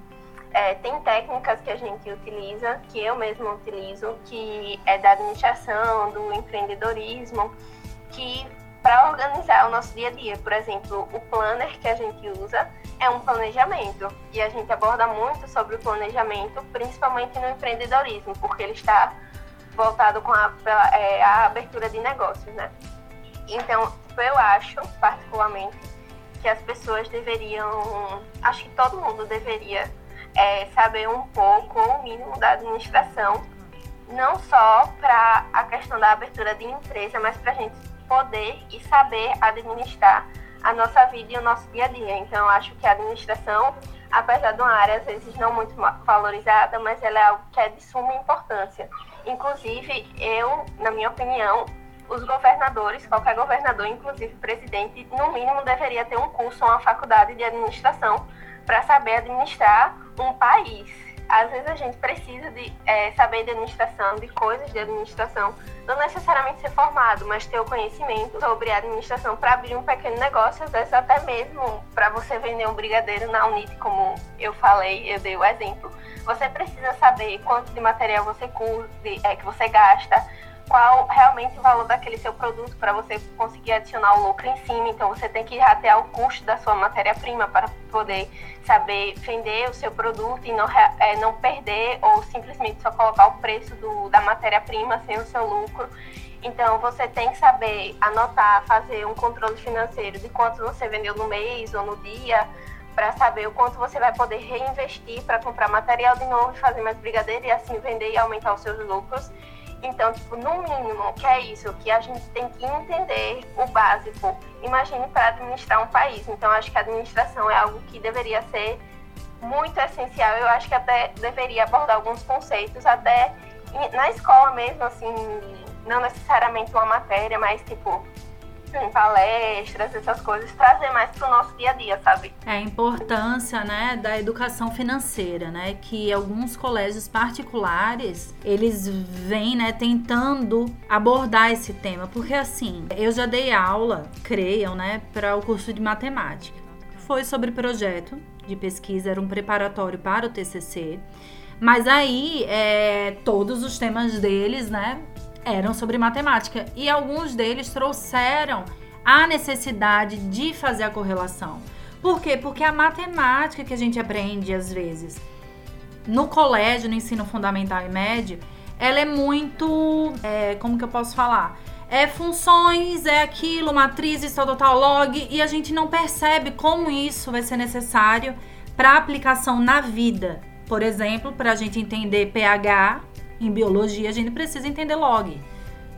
é. tem técnicas que a gente utiliza, que eu mesma utilizo, que é da administração, do empreendedorismo, que para organizar o nosso dia a dia, por exemplo, o planner que a gente usa é um planejamento e a gente aborda muito sobre o planejamento, principalmente no empreendedorismo, porque ele está voltado com a, é, a abertura de negócios, né? Então, eu acho, particularmente, que as pessoas deveriam, acho que todo mundo deveria é, saber um pouco, ou o mínimo, da administração, não só para a questão da abertura de empresa, mas para a gente poder e saber administrar a nossa vida e o nosso dia a dia. Então, acho que a administração, apesar de uma área às vezes não muito valorizada, mas ela é algo que é de suma importância. Inclusive, eu, na minha opinião, os governadores, qualquer governador, inclusive presidente, no mínimo deveria ter um curso uma faculdade de administração para saber administrar um país às vezes a gente precisa de é, saber de administração, de coisas de administração, não necessariamente ser formado, mas ter o conhecimento sobre administração para abrir um pequeno negócio, às vezes até mesmo para você vender um brigadeiro na Unite, como eu falei, eu dei o exemplo. Você precisa saber quanto de material você custe, é, que você gasta, qual realmente o valor daquele seu produto para você conseguir adicionar o lucro em cima. Então você tem que ratear o custo da sua matéria-prima para poder saber vender o seu produto e não, é, não perder ou simplesmente só colocar o preço do, da matéria-prima sem o seu lucro. Então você tem que saber anotar, fazer um controle financeiro de quanto você vendeu no mês ou no dia para saber o quanto você vai poder reinvestir para comprar material de novo fazer mais brigadeiro e assim vender e aumentar os seus lucros. Então, tipo, no mínimo, que é isso, que a gente tem que entender o básico. Imagine para administrar um país. Então, acho que a administração é algo que deveria ser muito essencial. Eu acho que até deveria abordar alguns conceitos, até na escola mesmo, assim, não necessariamente uma matéria, mas tipo, em palestras, essas coisas, trazer mais para o nosso dia a dia, sabe? É a importância, né, da educação financeira, né, que alguns colégios particulares, eles vêm, né, tentando abordar esse tema, porque assim, eu já dei aula, creiam, né, para o curso de matemática. Foi sobre projeto de pesquisa, era um preparatório para o TCC, mas aí é, todos os temas deles, né, eram sobre matemática e alguns deles trouxeram a necessidade de fazer a correlação. Por quê? Porque a matemática que a gente aprende às vezes no colégio, no ensino fundamental e médio, ela é muito. É, como que eu posso falar? É funções, é aquilo, matrizes, tal, tal, log, e a gente não percebe como isso vai ser necessário para aplicação na vida. Por exemplo, para a gente entender pH, em biologia, a gente precisa entender log,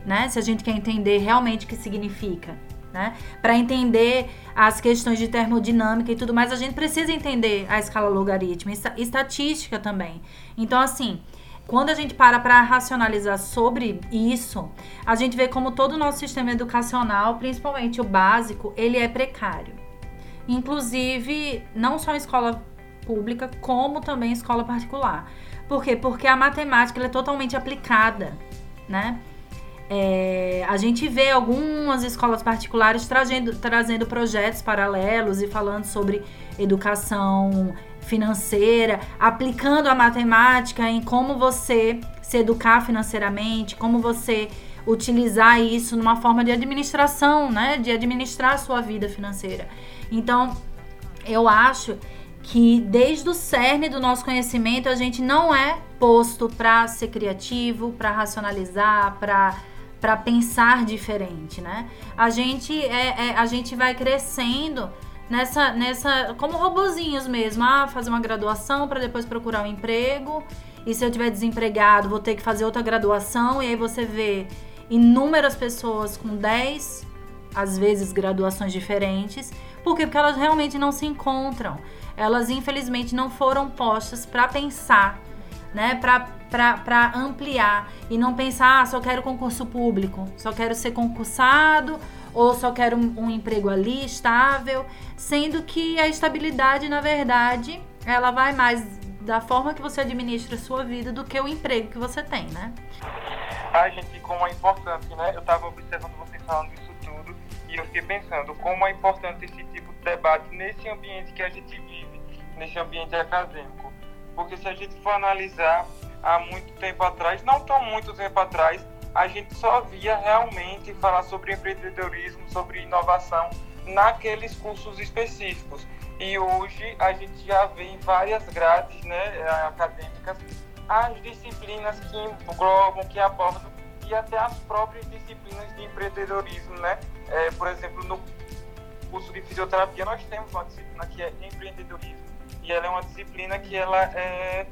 né? Se a gente quer entender realmente o que significa, né? Para entender as questões de termodinâmica e tudo mais, a gente precisa entender a escala logarítmica, estatística também. Então, assim, quando a gente para para racionalizar sobre isso, a gente vê como todo o nosso sistema educacional, principalmente o básico, ele é precário. Inclusive, não só em escola pública, como também em escola particular. Por quê? Porque a matemática é totalmente aplicada, né? É, a gente vê algumas escolas particulares trazendo, trazendo projetos paralelos e falando sobre educação financeira, aplicando a matemática em como você se educar financeiramente, como você utilizar isso numa forma de administração, né? De administrar a sua vida financeira. Então, eu acho que desde o cerne do nosso conhecimento a gente não é posto para ser criativo, para racionalizar, para para pensar diferente, né? A gente é, é, a gente vai crescendo nessa nessa como robozinhos mesmo, ah, fazer uma graduação para depois procurar um emprego. E se eu tiver desempregado, vou ter que fazer outra graduação e aí você vê inúmeras pessoas com 10 às vezes graduações diferentes. Por quê? Porque elas realmente não se encontram elas infelizmente não foram postas para pensar, né? Para ampliar e não pensar, ah, só quero concurso público, só quero ser concursado ou só quero um, um emprego ali estável, sendo que a estabilidade, na verdade, ela vai mais da forma que você administra a sua vida do que o emprego que você tem, né? A gente, como é importante, né? Eu estava observando vocês falando isso tudo e eu fiquei pensando como é importante esse tipo de debate nesse ambiente que a gente nesse ambiente acadêmico. Porque se a gente for analisar há muito tempo atrás, não tão muito tempo atrás, a gente só via realmente falar sobre empreendedorismo, sobre inovação naqueles cursos específicos. E hoje a gente já vê em várias grades né, acadêmicas as disciplinas que englobam, que abordam e até as próprias disciplinas de empreendedorismo, né? É, por exemplo, no curso de fisioterapia nós temos uma disciplina que é empreendedorismo e ela é uma disciplina que ela é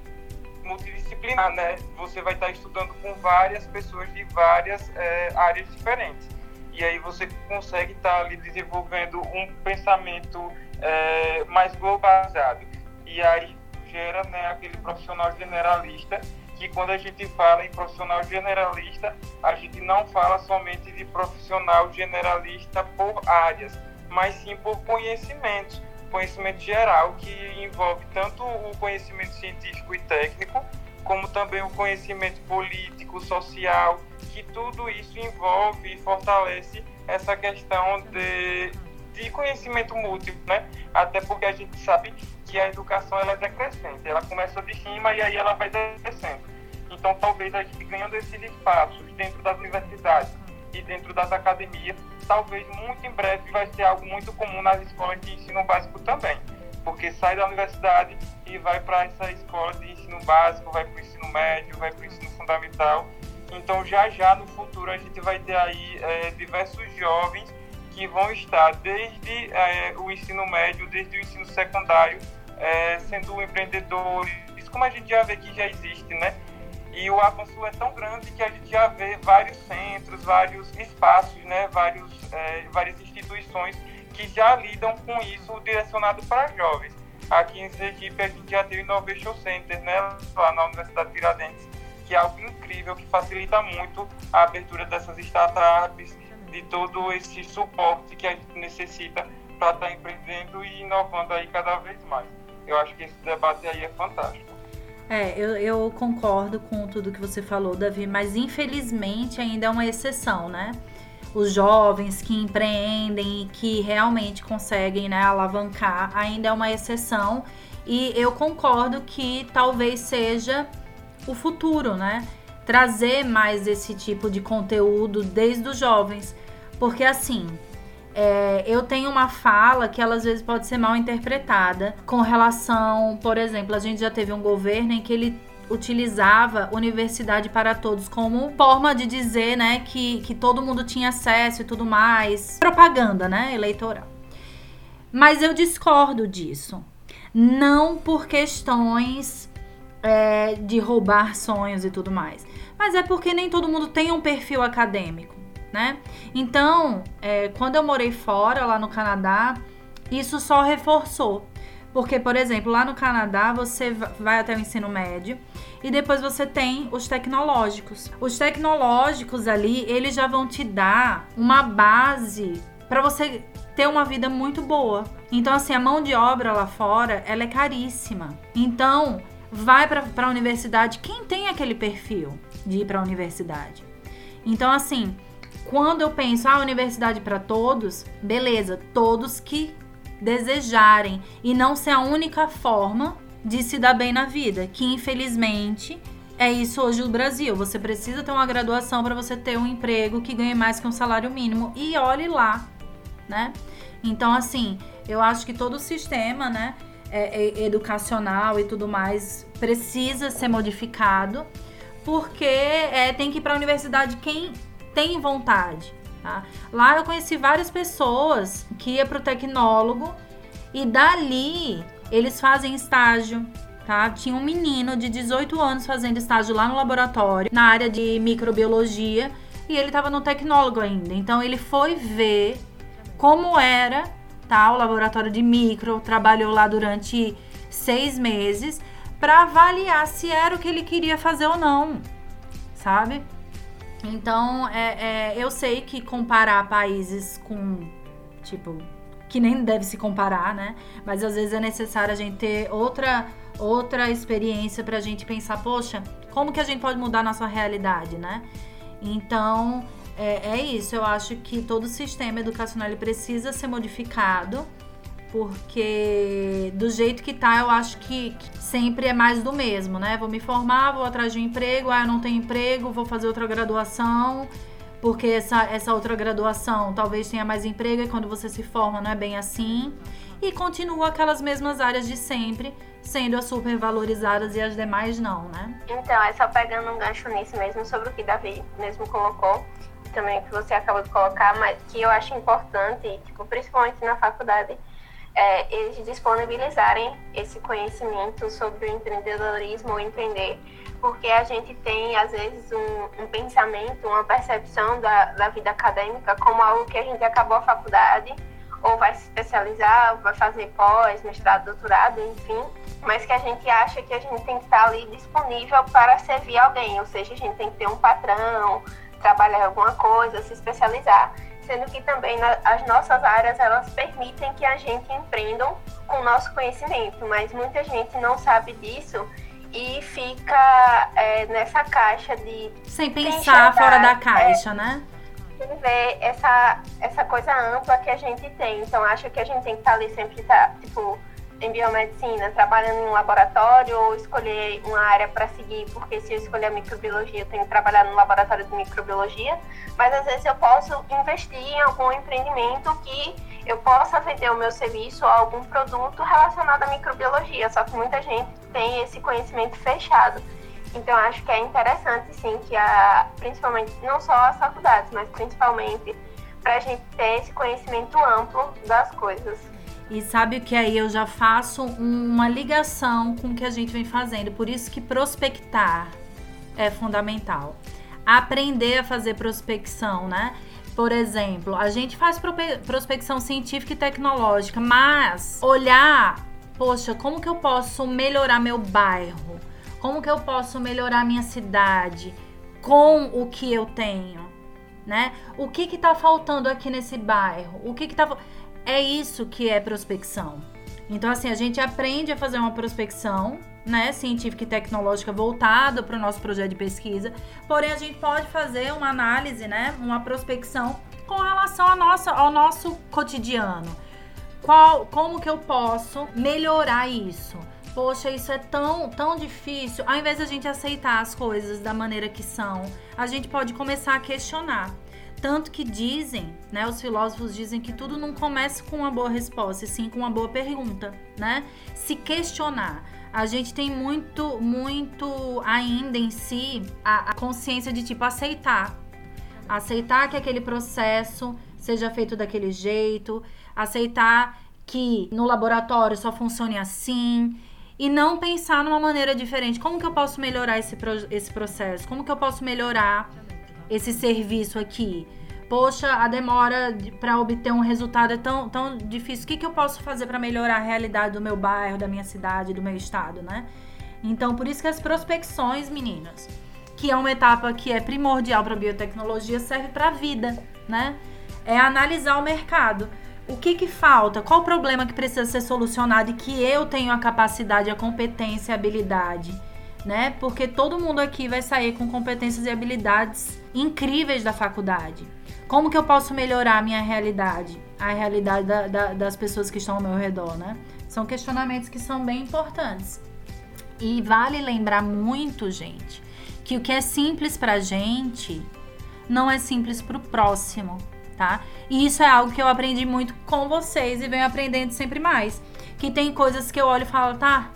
multidisciplinar, né? Você vai estar estudando com várias pessoas de várias é, áreas diferentes. e aí você consegue estar ali desenvolvendo um pensamento é, mais globalizado. E aí gera né, aquele profissional generalista, que quando a gente fala em profissional generalista, a gente não fala somente de profissional generalista por áreas, mas sim por conhecimentos, conhecimento geral, que envolve tanto o conhecimento científico e técnico, como também o conhecimento político, social, que tudo isso envolve e fortalece essa questão de, de conhecimento múltiplo, né? Até porque a gente sabe que a educação ela é decrescente, ela começa de cima e aí ela vai descendo. Então, talvez a gente ganhando esses espaços dentro das universidades e dentro das academias, talvez muito em breve vai ser algo muito comum nas escolas de ensino básico também, porque sai da universidade e vai para essa escola de ensino básico, vai para o ensino médio, vai para o ensino fundamental. Então, já já no futuro a gente vai ter aí é, diversos jovens que vão estar desde é, o ensino médio, desde o ensino secundário, é, sendo empreendedores, como a gente já vê que já existe, né? E o avanço é tão grande que a gente já vê vários centros, vários espaços, né? Vários, é, várias instituições que já lidam com isso direcionado para jovens. Aqui em Sergipe a gente já tem o Innovation Center, né? Lá na Universidade de Tiradentes, que é algo incrível, que facilita muito a abertura dessas startups, de todo esse suporte que a gente necessita para estar empreendendo e inovando aí cada vez mais. Eu acho que esse debate aí é fantástico. É, eu, eu concordo com tudo que você falou, Davi, mas infelizmente ainda é uma exceção, né? Os jovens que empreendem e que realmente conseguem né, alavancar ainda é uma exceção. E eu concordo que talvez seja o futuro, né? Trazer mais esse tipo de conteúdo desde os jovens. Porque assim, é, eu tenho uma fala que ela às vezes pode ser mal interpretada com relação, por exemplo, a gente já teve um governo em que ele utilizava universidade para todos como forma de dizer, né, que, que todo mundo tinha acesso e tudo mais, propaganda, né, eleitoral. Mas eu discordo disso, não por questões é, de roubar sonhos e tudo mais, mas é porque nem todo mundo tem um perfil acadêmico né? Então, é, quando eu morei fora, lá no Canadá, isso só reforçou. Porque, por exemplo, lá no Canadá você vai até o ensino médio e depois você tem os tecnológicos. Os tecnológicos ali, eles já vão te dar uma base para você ter uma vida muito boa. Então, assim, a mão de obra lá fora, ela é caríssima. Então, vai para a universidade quem tem aquele perfil de ir para a universidade. Então, assim, quando eu penso, ah, universidade para todos, beleza, todos que desejarem e não ser a única forma de se dar bem na vida, que infelizmente é isso hoje no Brasil. Você precisa ter uma graduação para você ter um emprego que ganhe mais que um salário mínimo e olhe lá, né? Então, assim, eu acho que todo o sistema, né, é, é, educacional e tudo mais precisa ser modificado, porque é, tem que ir para a universidade quem tem vontade. Tá? Lá eu conheci várias pessoas que ia para o tecnólogo e dali eles fazem estágio. Tá? Tinha um menino de 18 anos fazendo estágio lá no laboratório, na área de microbiologia, e ele estava no tecnólogo ainda. Então ele foi ver como era tá, o laboratório de micro, trabalhou lá durante seis meses para avaliar se era o que ele queria fazer ou não, sabe? Então, é, é, eu sei que comparar países com, tipo, que nem deve se comparar, né? Mas às vezes é necessário a gente ter outra, outra experiência pra gente pensar, poxa, como que a gente pode mudar nossa realidade, né? Então, é, é isso. Eu acho que todo o sistema educacional ele precisa ser modificado porque do jeito que tá, eu acho que, sempre é mais do mesmo, né? Vou me formar, vou atrás de um emprego, ah, eu não tenho emprego, vou fazer outra graduação, porque essa, essa outra graduação talvez tenha mais emprego e quando você se forma não é bem assim. E continua aquelas mesmas áreas de sempre, sendo as super valorizadas e as demais não, né? Então, é só pegando um gancho nisso mesmo, sobre o que Davi mesmo colocou, também que você acabou de colocar, mas que eu acho importante, tipo, principalmente na faculdade, é, eles disponibilizarem esse conhecimento sobre o empreendedorismo ou empreender, porque a gente tem, às vezes, um, um pensamento, uma percepção da, da vida acadêmica como algo que a gente acabou a faculdade, ou vai se especializar, ou vai fazer pós, mestrado, doutorado, enfim, mas que a gente acha que a gente tem que estar ali disponível para servir alguém, ou seja, a gente tem que ter um patrão, trabalhar alguma coisa, se especializar. Sendo que também as nossas áreas, elas permitem que a gente empreenda com o nosso conhecimento, mas muita gente não sabe disso e fica é, nessa caixa de. Sem pensar fora da caixa, é, né? Sem ver essa, essa coisa ampla que a gente tem. Então, acho que a gente tem que estar ali sempre, tá, tipo, em biomedicina, trabalhando em um laboratório ou escolher uma área para seguir, porque se eu escolher a microbiologia, eu tenho que trabalhar no laboratório de microbiologia, mas às vezes eu posso investir em algum empreendimento que eu possa vender o meu serviço ou algum produto relacionado à microbiologia, só que muita gente tem esse conhecimento fechado. Então acho que é interessante sim que a, principalmente não só as faculdades, mas principalmente para a gente ter esse conhecimento amplo das coisas. E sabe que aí eu já faço uma ligação com o que a gente vem fazendo. Por isso que prospectar é fundamental. Aprender a fazer prospecção, né? Por exemplo, a gente faz prospecção científica e tecnológica, mas olhar, poxa, como que eu posso melhorar meu bairro? Como que eu posso melhorar minha cidade com o que eu tenho, né? O que que tá faltando aqui nesse bairro? O que que tá é isso que é prospecção. Então, assim, a gente aprende a fazer uma prospecção, né, científica e tecnológica voltada para o nosso projeto de pesquisa. Porém, a gente pode fazer uma análise, né, uma prospecção com relação à nossa, ao nosso cotidiano. Qual, como que eu posso melhorar isso? Poxa, isso é tão, tão difícil. Ao invés de a gente aceitar as coisas da maneira que são, a gente pode começar a questionar. Tanto que dizem, né, os filósofos dizem que tudo não começa com uma boa resposta, e sim com uma boa pergunta, né? Se questionar. A gente tem muito, muito ainda em si a, a consciência de tipo aceitar. Aceitar que aquele processo seja feito daquele jeito, aceitar que no laboratório só funcione assim e não pensar numa maneira diferente. Como que eu posso melhorar esse, esse processo? Como que eu posso melhorar esse serviço aqui? Poxa, a demora para obter um resultado é tão, tão difícil. O que, que eu posso fazer para melhorar a realidade do meu bairro, da minha cidade, do meu estado, né? Então, por isso que as prospecções, meninas, que é uma etapa que é primordial para biotecnologia, serve para a vida, né? É analisar o mercado. O que, que falta? Qual o problema que precisa ser solucionado e que eu tenho a capacidade, a competência e a habilidade? Né? Porque todo mundo aqui vai sair com competências e habilidades incríveis da faculdade. Como que eu posso melhorar a minha realidade? A realidade da, da, das pessoas que estão ao meu redor, né? São questionamentos que são bem importantes. E vale lembrar muito, gente, que o que é simples pra gente não é simples pro próximo, tá? E isso é algo que eu aprendi muito com vocês e venho aprendendo sempre mais. Que tem coisas que eu olho e falo, tá,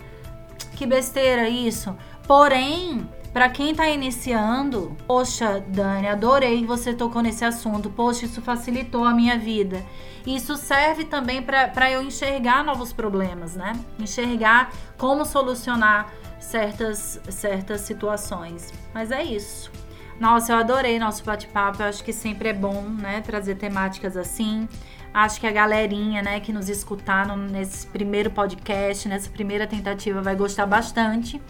que besteira isso. Porém, para quem está iniciando, poxa, Dani, adorei você tocou nesse assunto. Poxa, isso facilitou a minha vida. Isso serve também para eu enxergar novos problemas, né? Enxergar como solucionar certas, certas situações. Mas é isso. Nossa, eu adorei nosso bate-papo. Eu acho que sempre é bom, né, trazer temáticas assim. Acho que a galerinha, né, que nos escutaram nesse primeiro podcast, nessa primeira tentativa, vai gostar bastante.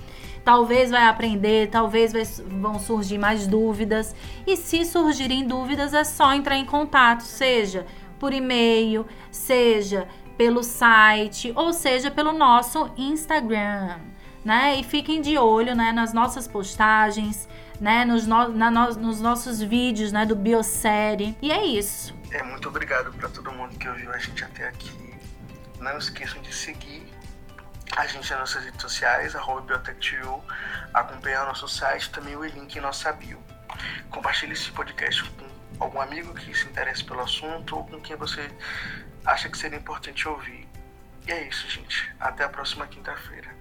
Talvez vai aprender, talvez vai, vão surgir mais dúvidas. E se surgirem dúvidas, é só entrar em contato, seja por e-mail, seja pelo site, ou seja pelo nosso Instagram. Né? E fiquem de olho né, nas nossas postagens, né, nos, no, na, nos nossos vídeos né, do Biosérie. E é isso. É, muito obrigado para todo mundo que ouviu a gente até aqui. Não esqueçam de seguir a gente nas nossas redes sociais, arroba acompanhar o nosso site, também o link em nossa bio. Compartilhe esse podcast com algum amigo que se interesse pelo assunto ou com quem você acha que seria importante ouvir. E é isso, gente. Até a próxima quinta-feira.